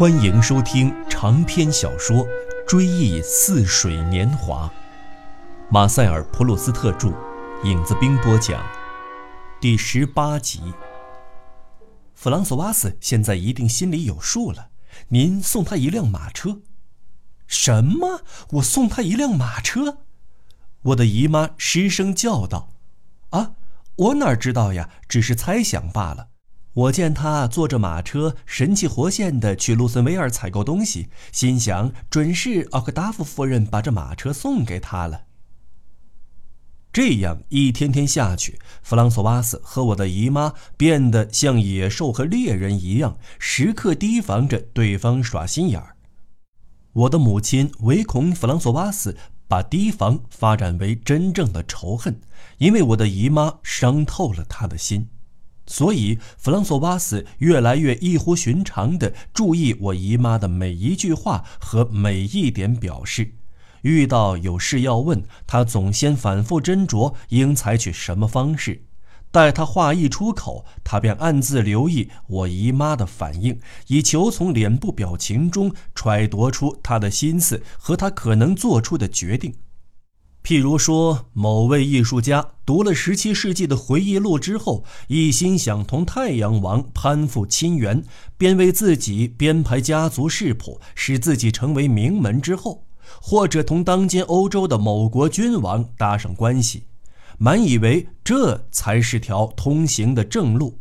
欢迎收听长篇小说《追忆似水年华》，马塞尔·普鲁斯特著，影子兵播讲，第十八集。弗朗索瓦斯现在一定心里有数了。您送他一辆马车？什么？我送他一辆马车？我的姨妈失声叫道：“啊，我哪知道呀？只是猜想罢了。”我见他坐着马车，神气活现地去卢森维尔采购东西，心想准是奥克达夫夫人把这马车送给他了。这样一天天下去，弗朗索瓦斯和我的姨妈变得像野兽和猎人一样，时刻提防着对方耍心眼儿。我的母亲唯恐弗朗索瓦斯把提防发展为真正的仇恨，因为我的姨妈伤透了他的心。所以，弗朗索瓦斯越来越异乎寻常地注意我姨妈的每一句话和每一点表示。遇到有事要问，他总先反复斟酌应采取什么方式。待他话一出口，他便暗自留意我姨妈的反应，以求从脸部表情中揣度出他的心思和他可能做出的决定。譬如说，某位艺术家读了十七世纪的回忆录之后，一心想同太阳王攀附亲缘，便为自己编排家族世谱，使自己成为名门之后；或者同当今欧洲的某国君王搭上关系，满以为这才是条通行的正路。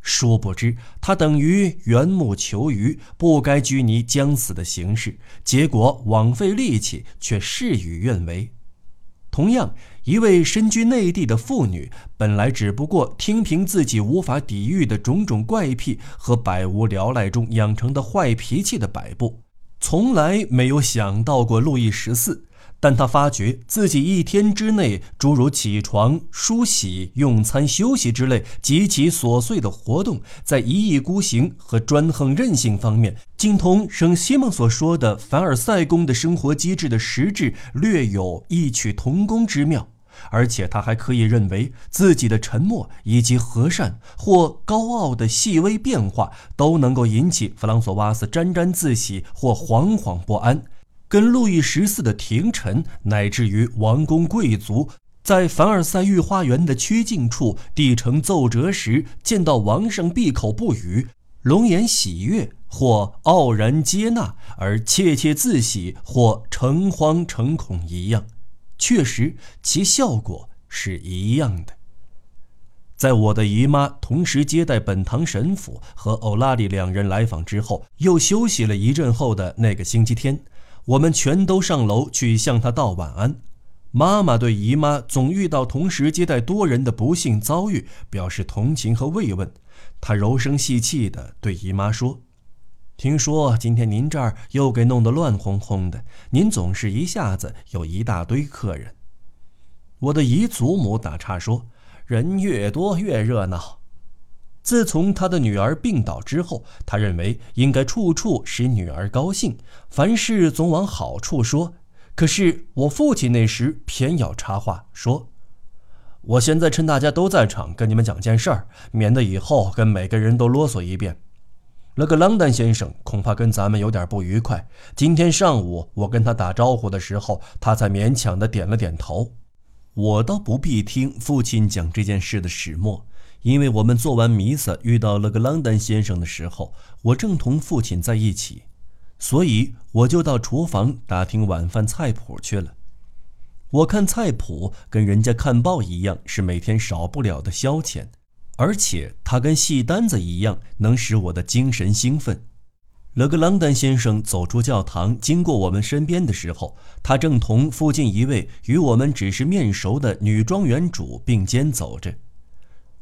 殊不知，他等于缘木求鱼，不该拘泥将死的形式，结果枉费力气，却事与愿违。同样，一位身居内地的妇女，本来只不过听凭自己无法抵御的种种怪癖和百无聊赖中养成的坏脾气的摆布，从来没有想到过路易十四。但他发觉自己一天之内，诸如起床、梳洗、用餐、休息之类极其琐碎的活动，在一意孤行和专横任性方面，竟同圣西蒙所说的凡尔赛宫的生活机制的实质略有异曲同工之妙。而且他还可以认为自己的沉默以及和善或高傲的细微变化，都能够引起弗朗索瓦斯沾沾自喜或惶惶不安。跟路易十四的廷臣，乃至于王公贵族，在凡尔赛御花园的曲径处递呈奏折时，见到王上闭口不语，龙颜喜悦或傲然接纳，而窃窃自喜或诚惶诚恐一样，确实其效果是一样的。在我的姨妈同时接待本堂神父和欧拉里两人来访之后，又休息了一阵后的那个星期天。我们全都上楼去向她道晚安。妈妈对姨妈总遇到同时接待多人的不幸遭遇表示同情和慰问。她柔声细气地对姨妈说：“听说今天您这儿又给弄得乱哄哄的，您总是一下子有一大堆客人。”我的姨祖母打岔说：“人越多越热闹。”自从他的女儿病倒之后，他认为应该处处使女儿高兴，凡事总往好处说。可是我父亲那时偏要插话说：“我现在趁大家都在场，跟你们讲件事儿，免得以后跟每个人都啰嗦一遍。那个朗丹先生恐怕跟咱们有点不愉快。今天上午我跟他打招呼的时候，他才勉强的点了点头。我倒不必听父亲讲这件事的始末。”因为我们做完弥撒遇到了格朗丹先生的时候，我正同父亲在一起，所以我就到厨房打听晚饭菜谱去了。我看菜谱跟人家看报一样，是每天少不了的消遣，而且它跟戏单子一样，能使我的精神兴奋。勒格朗丹先生走出教堂，经过我们身边的时候，他正同附近一位与我们只是面熟的女庄园主并肩走着。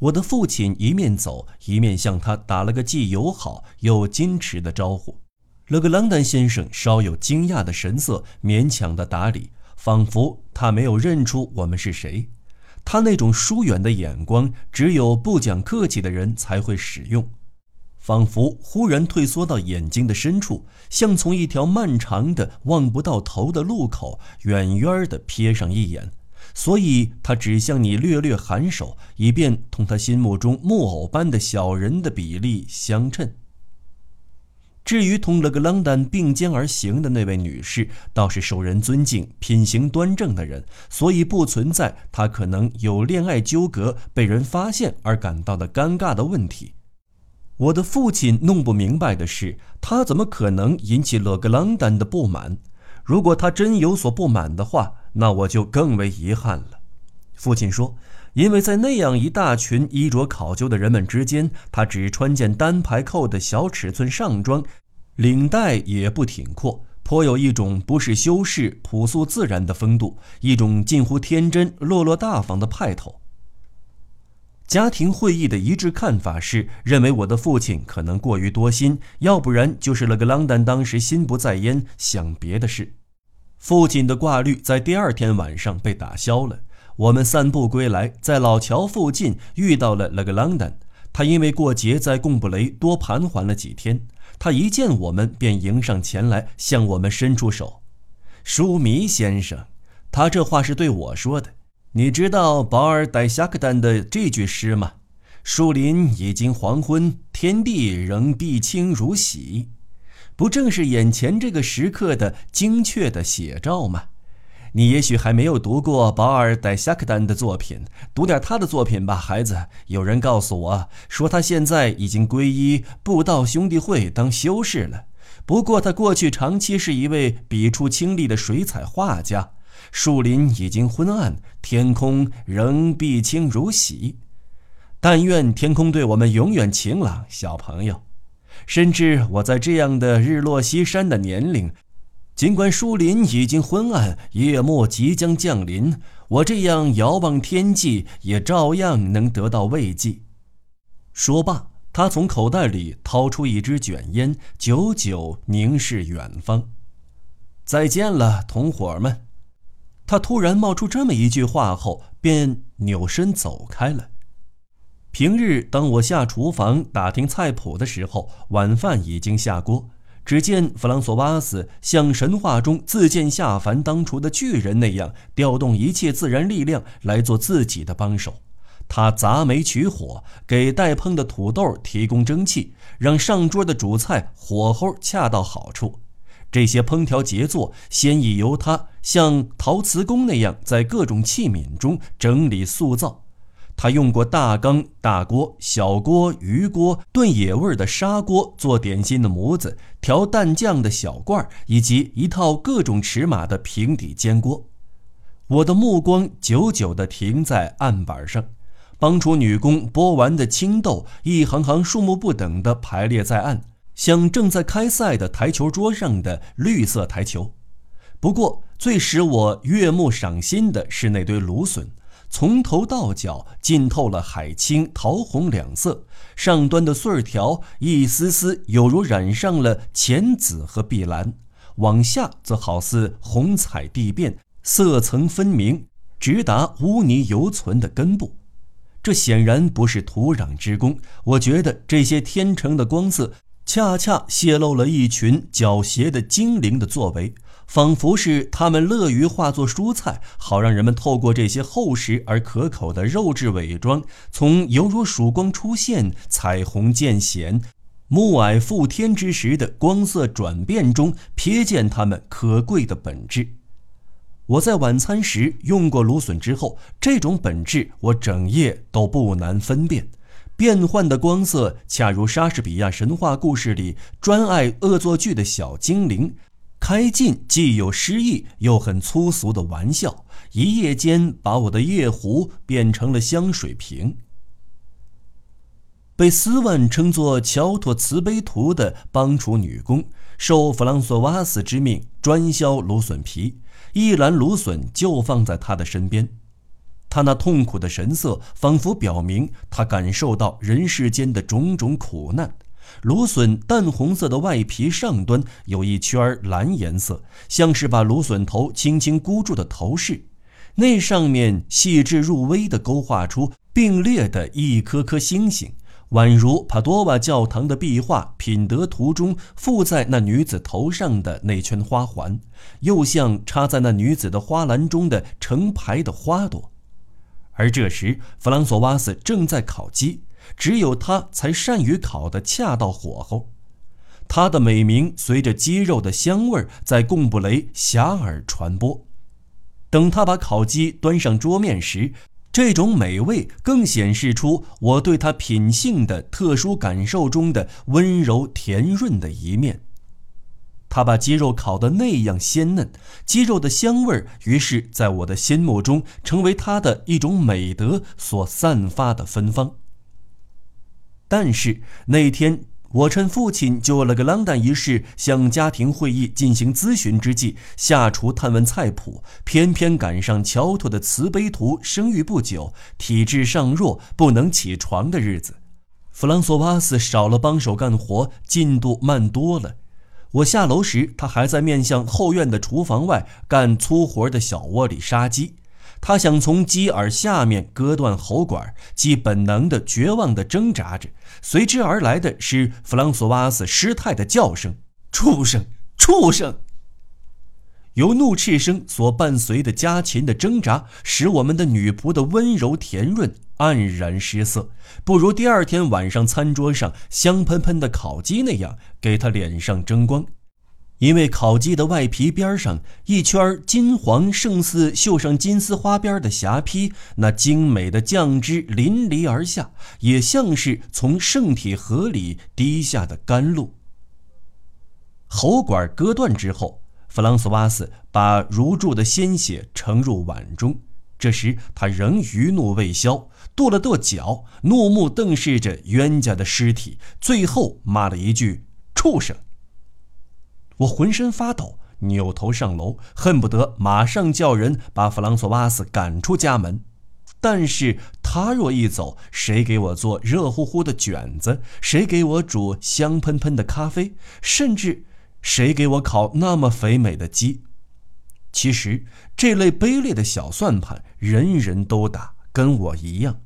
我的父亲一面走一面向他打了个既友好又矜持的招呼。勒格朗丹先生稍有惊讶的神色，勉强的打理，仿佛他没有认出我们是谁。他那种疏远的眼光，只有不讲客气的人才会使用，仿佛忽然退缩到眼睛的深处，像从一条漫长的望不到头的路口远远地瞥上一眼。所以他只向你略略颔首，以便同他心目中木偶般的小人的比例相称。至于同勒格朗丹并肩而行的那位女士，倒是受人尊敬、品行端正的人，所以不存在她可能有恋爱纠葛、被人发现而感到的尴尬的问题。我的父亲弄不明白的是，他怎么可能引起勒格朗丹的不满？如果他真有所不满的话，那我就更为遗憾了。父亲说。因为在那样一大群衣着考究的人们之间，他只穿件单排扣的小尺寸上装，领带也不挺阔，颇有一种不是修饰、朴素自然的风度，一种近乎天真、落落大方的派头。家庭会议的一致看法是，认为我的父亲可能过于多心，要不然就是勒格朗丹当时心不在焉，想别的事。父亲的挂虑在第二天晚上被打消了。我们散步归来，在老桥附近遇到了勒格朗丹。他因为过节在贡布雷多盘桓了几天，他一见我们便迎上前来，向我们伸出手。舒弥先生，他这话是对我说的。你知道保尔戴夏克丹的这句诗吗？树林已经黄昏，天地仍碧清如洗，不正是眼前这个时刻的精确的写照吗？你也许还没有读过保尔·戴夏克丹的作品，读点他的作品吧，孩子。有人告诉我说，他现在已经皈依布道兄弟会当修士了。不过，他过去长期是一位笔触清丽的水彩画家。树林已经昏暗，天空仍碧清如洗。但愿天空对我们永远晴朗，小朋友。甚至我在这样的日落西山的年龄。尽管树林已经昏暗，夜幕即将降临，我这样遥望天际，也照样能得到慰藉。说罢，他从口袋里掏出一支卷烟，久久凝视远方。再见了，同伙们。他突然冒出这么一句话后，便扭身走开了。平日当我下厨房打听菜谱的时候，晚饭已经下锅。只见弗朗索瓦斯像神话中自荐下凡当初的巨人那样，调动一切自然力量来做自己的帮手。他砸煤取火，给待烹的土豆提供蒸汽，让上桌的主菜火候恰到好处。这些烹调杰作，先已由他像陶瓷工那样在各种器皿中整理塑造。他用过大缸、大锅、小锅、鱼锅、炖野味的砂锅、做点心的模子、调蛋酱的小罐，以及一套各种尺码的平底煎锅。我的目光久久地停在案板上，帮厨女工剥完的青豆一行行数目不等地排列在案，像正在开赛的台球桌上的绿色台球。不过，最使我悦目赏心的是那堆芦笋。从头到脚浸透了海青、桃红两色，上端的穗儿条一丝丝有如染上了浅紫和碧蓝，往下则好似红彩地变，色层分明，直达污泥犹存的根部。这显然不是土壤之功，我觉得这些天成的光色，恰恰泄露了一群狡黠的精灵的作为。仿佛是他们乐于化作蔬菜，好让人们透过这些厚实而可口的肉质伪装，从犹如曙光出现、彩虹渐显、暮霭覆天之时的光色转变中，瞥见它们可贵的本质。我在晚餐时用过芦笋之后，这种本质我整夜都不难分辨。变幻的光色，恰如莎士比亚神话故事里专爱恶作剧的小精灵。开尽既有诗意又很粗俗的玩笑，一夜间把我的夜壶变成了香水瓶。被斯万称作“乔托慈悲图”的帮厨女工，受弗朗索瓦斯之命专削芦笋皮，一篮芦笋就放在他的身边。他那痛苦的神色，仿佛表明他感受到人世间的种种苦难。芦笋淡红色的外皮上端有一圈蓝颜色，像是把芦笋头轻轻箍住的头饰。那上面细致入微地勾画出并列的一颗颗星星，宛如帕多瓦教堂的壁画《品德图》中附在那女子头上的那圈花环，又像插在那女子的花篮中的成排的花朵。而这时，弗朗索瓦斯正在烤鸡。只有他才善于烤得恰到火候，他的美名随着鸡肉的香味在贡布雷遐迩传播。等他把烤鸡端上桌面时，这种美味更显示出我对他品性的特殊感受中的温柔甜润的一面。他把鸡肉烤得那样鲜嫩，鸡肉的香味于是在我的心目中成为他的一种美德所散发的芬芳。但是那天，我趁父亲就了个啷当一事向家庭会议进行咨询之际，下厨探问菜谱，偏偏赶上乔托的慈悲图生育不久、体质尚弱、不能起床的日子，弗朗索瓦斯少了帮手干活，进度慢多了。我下楼时，他还在面向后院的厨房外干粗活的小窝里杀鸡。他想从鸡耳下面割断喉管，既本能的、绝望的挣扎着，随之而来的是弗朗索瓦斯失态的叫声：“畜生，畜生！”由怒斥声所伴随的家禽的挣扎，使我们的女仆的温柔甜润黯然失色，不如第二天晚上餐桌上香喷喷的烤鸡那样给她脸上争光。因为烤鸡的外皮边上一圈金黄、胜似绣上金丝花边的霞帔，那精美的酱汁淋漓而下，也像是从圣体河里滴下的甘露。喉管割断之后。弗朗索瓦斯把如注的鲜血盛入碗中，这时他仍余怒未消，跺了跺脚，怒目瞪视着冤家的尸体，最后骂了一句：“畜生！”我浑身发抖，扭头上楼，恨不得马上叫人把弗朗索瓦斯赶出家门。但是他若一走，谁给我做热乎乎的卷子？谁给我煮香喷喷的咖啡？甚至……谁给我烤那么肥美的鸡？其实这类卑劣的小算盘，人人都打，跟我一样。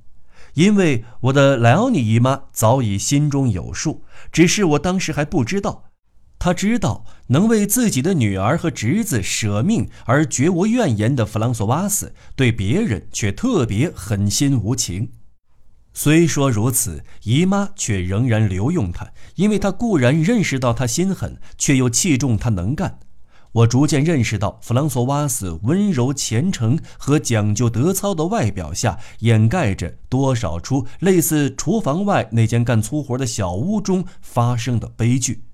因为我的莱奥尼姨妈早已心中有数，只是我当时还不知道。他知道能为自己的女儿和侄子舍命而绝无怨言的弗朗索瓦斯，对别人却特别狠心无情。虽说如此，姨妈却仍然留用他，因为她固然认识到他心狠，却又器重他能干。我逐渐认识到，弗朗索瓦斯温柔虔诚和讲究德操的外表下，掩盖着多少出类似厨房外那间干粗活的小屋中发生的悲剧。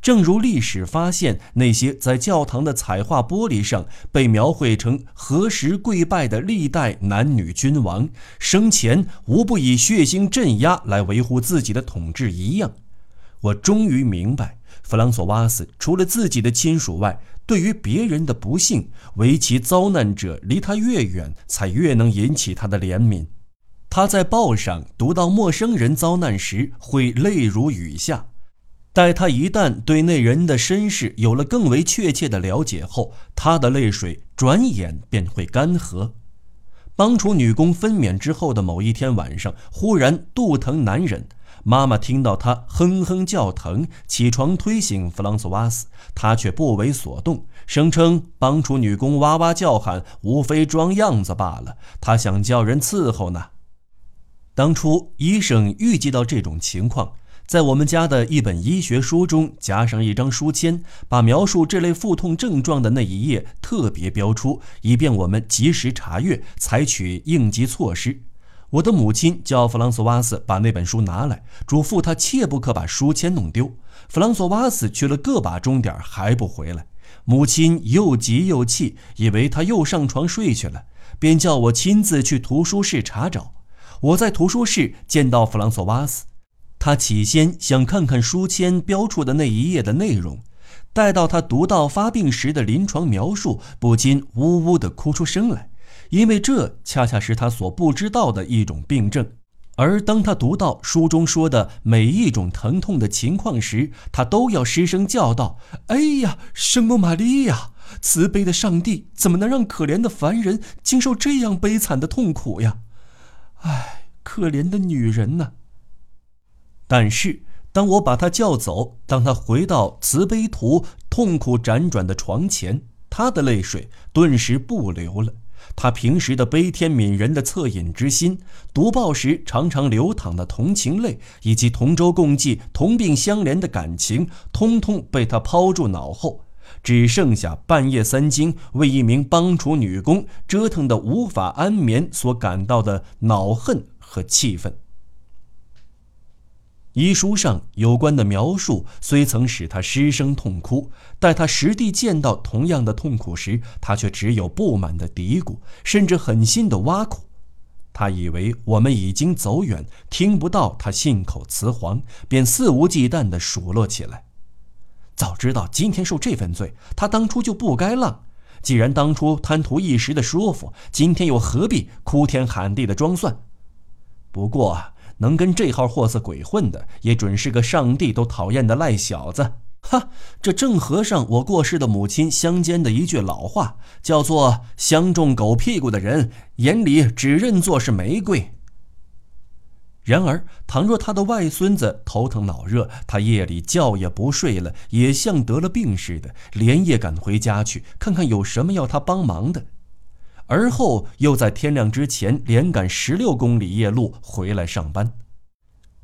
正如历史发现，那些在教堂的彩画玻璃上被描绘成何时跪拜的历代男女君王，生前无不以血腥镇压来维护自己的统治一样，我终于明白，弗朗索瓦斯除了自己的亲属外，对于别人的不幸，为其遭难者离他越远，才越能引起他的怜悯。他在报上读到陌生人遭难时，会泪如雨下。待他一旦对那人的身世有了更为确切的了解后，他的泪水转眼便会干涸。帮厨女工分娩之后的某一天晚上，忽然肚疼难忍，妈妈听到她哼哼叫疼，起床推醒弗朗索瓦斯，他却不为所动，声称帮厨女工哇哇叫喊，无非装样子罢了，他想叫人伺候呢。当初医生预计到这种情况。在我们家的一本医学书中夹上一张书签，把描述这类腹痛症状的那一页特别标出，以便我们及时查阅，采取应急措施。我的母亲叫弗朗索瓦斯把那本书拿来，嘱咐他切不可把书签弄丢。弗朗索瓦斯去了个把钟点还不回来，母亲又急又气，以为他又上床睡去了，便叫我亲自去图书室查找。我在图书室见到弗朗索瓦斯。他起先想看看书签标注的那一页的内容，待到他读到发病时的临床描述，不禁呜呜地哭出声来，因为这恰恰是他所不知道的一种病症。而当他读到书中说的每一种疼痛的情况时，他都要失声叫道：“哎呀，圣母玛利亚，慈悲的上帝，怎么能让可怜的凡人经受这样悲惨的痛苦呀？唉，可怜的女人呐！”但是，当我把他叫走，当他回到慈悲图痛苦辗转的床前，他的泪水顿时不流了。他平时的悲天悯人的恻隐之心，读报时常常流淌的同情泪，以及同舟共济、同病相怜的感情，通通被他抛诸脑后，只剩下半夜三更为一名帮厨女工折腾得无法安眠所感到的恼恨和气愤。遗书上有关的描述虽曾使他失声痛哭，待他实地见到同样的痛苦时，他却只有不满的嘀咕，甚至狠心的挖苦。他以为我们已经走远，听不到他信口雌黄，便肆无忌惮地数落起来。早知道今天受这份罪，他当初就不该浪。既然当初贪图一时的舒服，今天又何必哭天喊地的装蒜？不过。能跟这号货色鬼混的，也准是个上帝都讨厌的赖小子。哈，这正合上我过世的母亲乡间的一句老话，叫做“相中狗屁股的人，眼里只认作是玫瑰。”然而，倘若他的外孙子头疼脑热，他夜里觉也不睡了，也像得了病似的，连夜赶回家去，看看有什么要他帮忙的。而后又在天亮之前连赶十六公里夜路回来上班。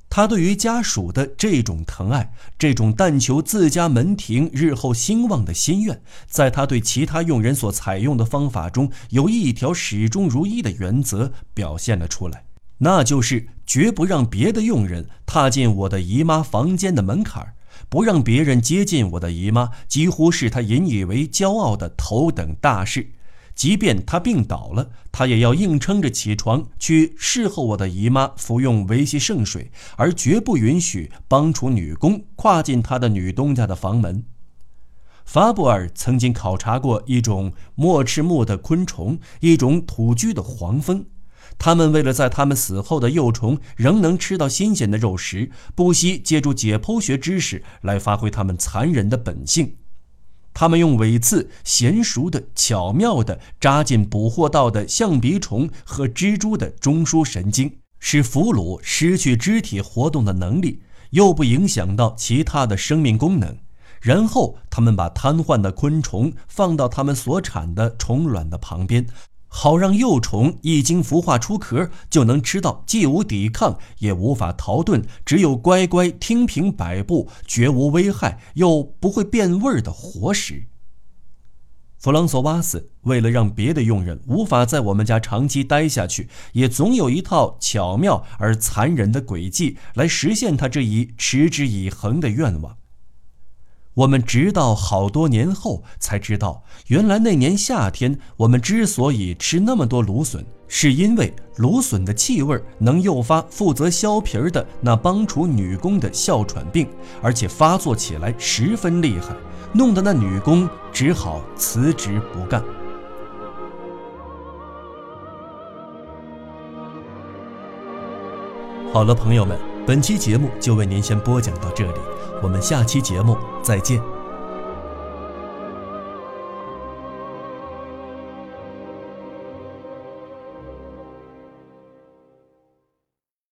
他对于家属的这种疼爱，这种但求自家门庭日后兴旺的心愿，在他对其他佣人所采用的方法中，有一条始终如一的原则表现了出来，那就是绝不让别的佣人踏进我的姨妈房间的门槛不让别人接近我的姨妈，几乎是他引以为骄傲的头等大事。即便他病倒了，他也要硬撑着起床去侍候我的姨妈服用维系圣水，而绝不允许帮厨女工跨进他的女东家的房门。法布尔曾经考察过一种墨翅目的昆虫，一种土居的黄蜂，他们为了在他们死后的幼虫仍能吃到新鲜的肉食，不惜借助解剖学知识来发挥他们残忍的本性。他们用尾刺娴熟的、巧妙的扎进捕获到的象鼻虫和蜘蛛的中枢神经，使俘虏失去肢体活动的能力，又不影响到其他的生命功能。然后，他们把瘫痪的昆虫放到他们所产的虫卵的旁边。好让幼虫一经孵化出壳，就能吃到既无抵抗也无法逃遁，只有乖乖听凭摆布，绝无危害又不会变味儿的活食。弗朗索瓦斯为了让别的佣人无法在我们家长期待下去，也总有一套巧妙而残忍的诡计来实现他这一持之以恒的愿望。我们直到好多年后才知道，原来那年夏天我们之所以吃那么多芦笋，是因为芦笋的气味能诱发负责削皮的那帮厨女工的哮喘病，而且发作起来十分厉害，弄得那女工只好辞职不干。好了，朋友们，本期节目就为您先播讲到这里。我们下期节目再见。